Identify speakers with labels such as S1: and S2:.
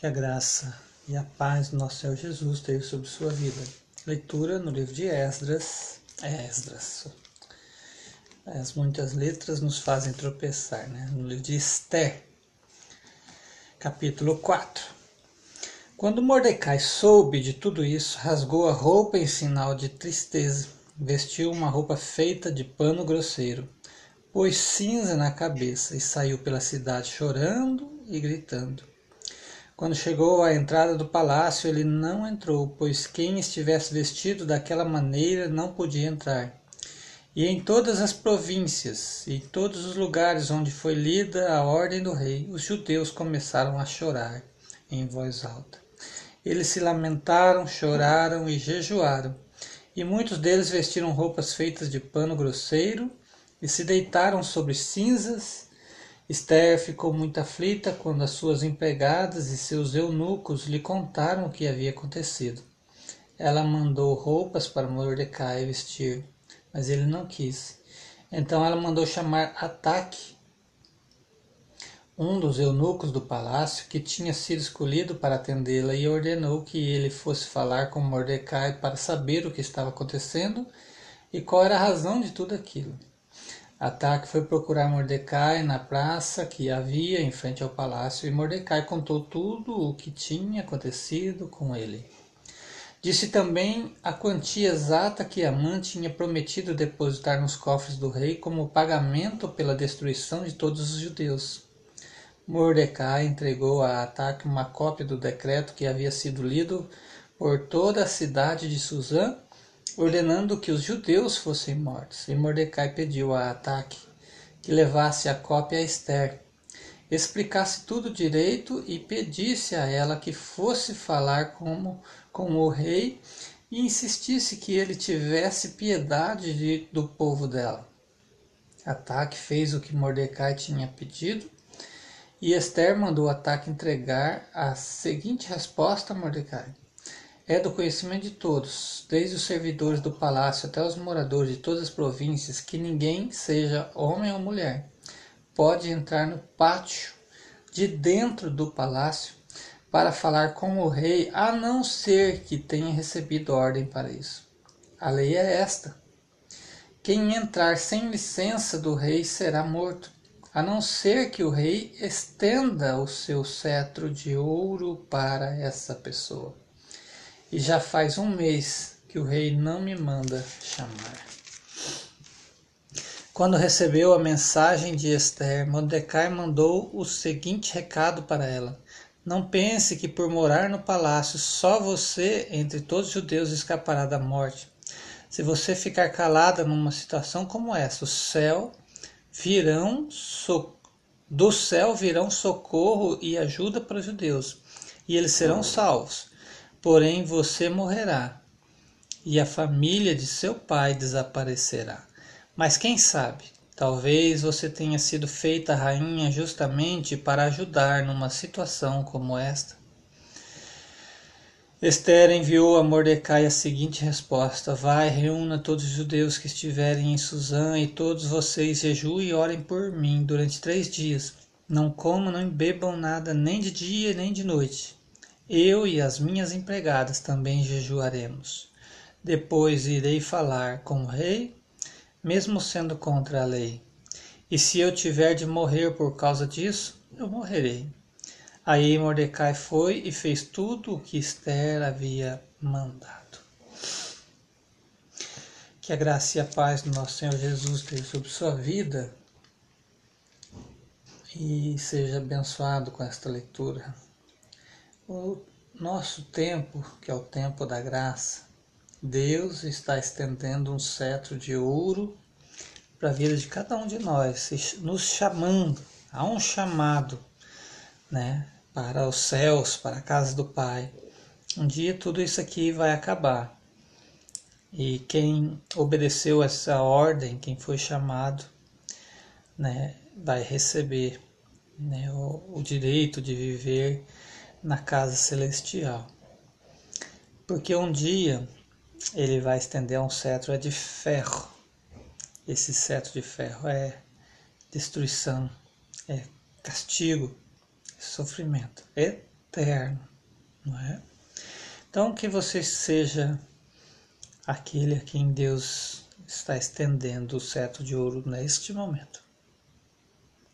S1: Que a graça e a paz do nosso Senhor Jesus esteja sobre sua vida. Leitura no livro de Esdras. É Esdras. As muitas letras nos fazem tropeçar, né? No livro de Esther, capítulo 4. Quando Mordecai soube de tudo isso, rasgou a roupa em sinal de tristeza, vestiu uma roupa feita de pano grosseiro pôs cinza na cabeça e saiu pela cidade chorando e gritando. Quando chegou à entrada do palácio, ele não entrou, pois quem estivesse vestido daquela maneira não podia entrar. E em todas as províncias e todos os lugares onde foi lida a ordem do rei, os judeus começaram a chorar em voz alta. Eles se lamentaram, choraram e jejuaram. E muitos deles vestiram roupas feitas de pano grosseiro e se deitaram sobre cinzas. Esther ficou muito aflita quando as suas empregadas e seus eunucos lhe contaram o que havia acontecido. Ela mandou roupas para Mordecai vestir, mas ele não quis. Então ela mandou chamar Ataque, um dos eunucos do palácio, que tinha sido escolhido para atendê-la, e ordenou que ele fosse falar com Mordecai para saber o que estava acontecendo e qual era a razão de tudo aquilo. Ataque foi procurar Mordecai na praça que havia em frente ao palácio e Mordecai contou tudo o que tinha acontecido com ele. Disse também a quantia exata que Amã tinha prometido depositar nos cofres do rei como pagamento pela destruição de todos os judeus. Mordecai entregou a Ataque uma cópia do decreto que havia sido lido por toda a cidade de Suzã ordenando que os judeus fossem mortos. E Mordecai pediu a Ataque que levasse a cópia a Esther, explicasse tudo direito e pedisse a ela que fosse falar como, com o rei e insistisse que ele tivesse piedade de, do povo dela. Ataque fez o que Mordecai tinha pedido e Esther mandou Ataque entregar a seguinte resposta a Mordecai: é do conhecimento de todos, desde os servidores do palácio até os moradores de todas as províncias, que ninguém, seja homem ou mulher, pode entrar no pátio de dentro do palácio para falar com o rei, a não ser que tenha recebido ordem para isso. A lei é esta: quem entrar sem licença do rei será morto, a não ser que o rei estenda o seu cetro de ouro para essa pessoa e já faz um mês que o rei não me manda chamar. Quando recebeu a mensagem de Esther, Mordecai mandou o seguinte recado para ela: Não pense que por morar no palácio só você, entre todos os judeus, escapará da morte. Se você ficar calada numa situação como essa, o céu virão so... do céu virão socorro e ajuda para os judeus, e eles serão salvos porém você morrerá, e a família de seu pai desaparecerá. Mas quem sabe, talvez você tenha sido feita rainha justamente para ajudar numa situação como esta. Esther enviou a Mordecai a seguinte resposta: Vai, reúna todos os judeus que estiverem em Suzã, e todos vocês jejuem e orem por mim durante três dias. Não comam, nem bebam nada, nem de dia nem de noite. Eu e as minhas empregadas também jejuaremos. Depois irei falar com o rei, mesmo sendo contra a lei. E se eu tiver de morrer por causa disso, eu morrerei. Aí Mordecai foi e fez tudo o que Esther havia mandado. Que a graça e a paz do nosso Senhor Jesus esteja sobre sua vida e seja abençoado com esta leitura. O nosso tempo, que é o tempo da graça, Deus está estendendo um cetro de ouro para a vida de cada um de nós, nos chamando, há um chamado, né, para os céus, para a casa do Pai. Um dia tudo isso aqui vai acabar. E quem obedeceu essa ordem, quem foi chamado, né, vai receber né, o, o direito de viver na casa celestial. Porque um dia ele vai estender um cetro é de ferro. Esse cetro de ferro é destruição, é castigo, é sofrimento, eterno, não é? Então que você seja aquele a quem Deus está estendendo o cetro de ouro neste momento.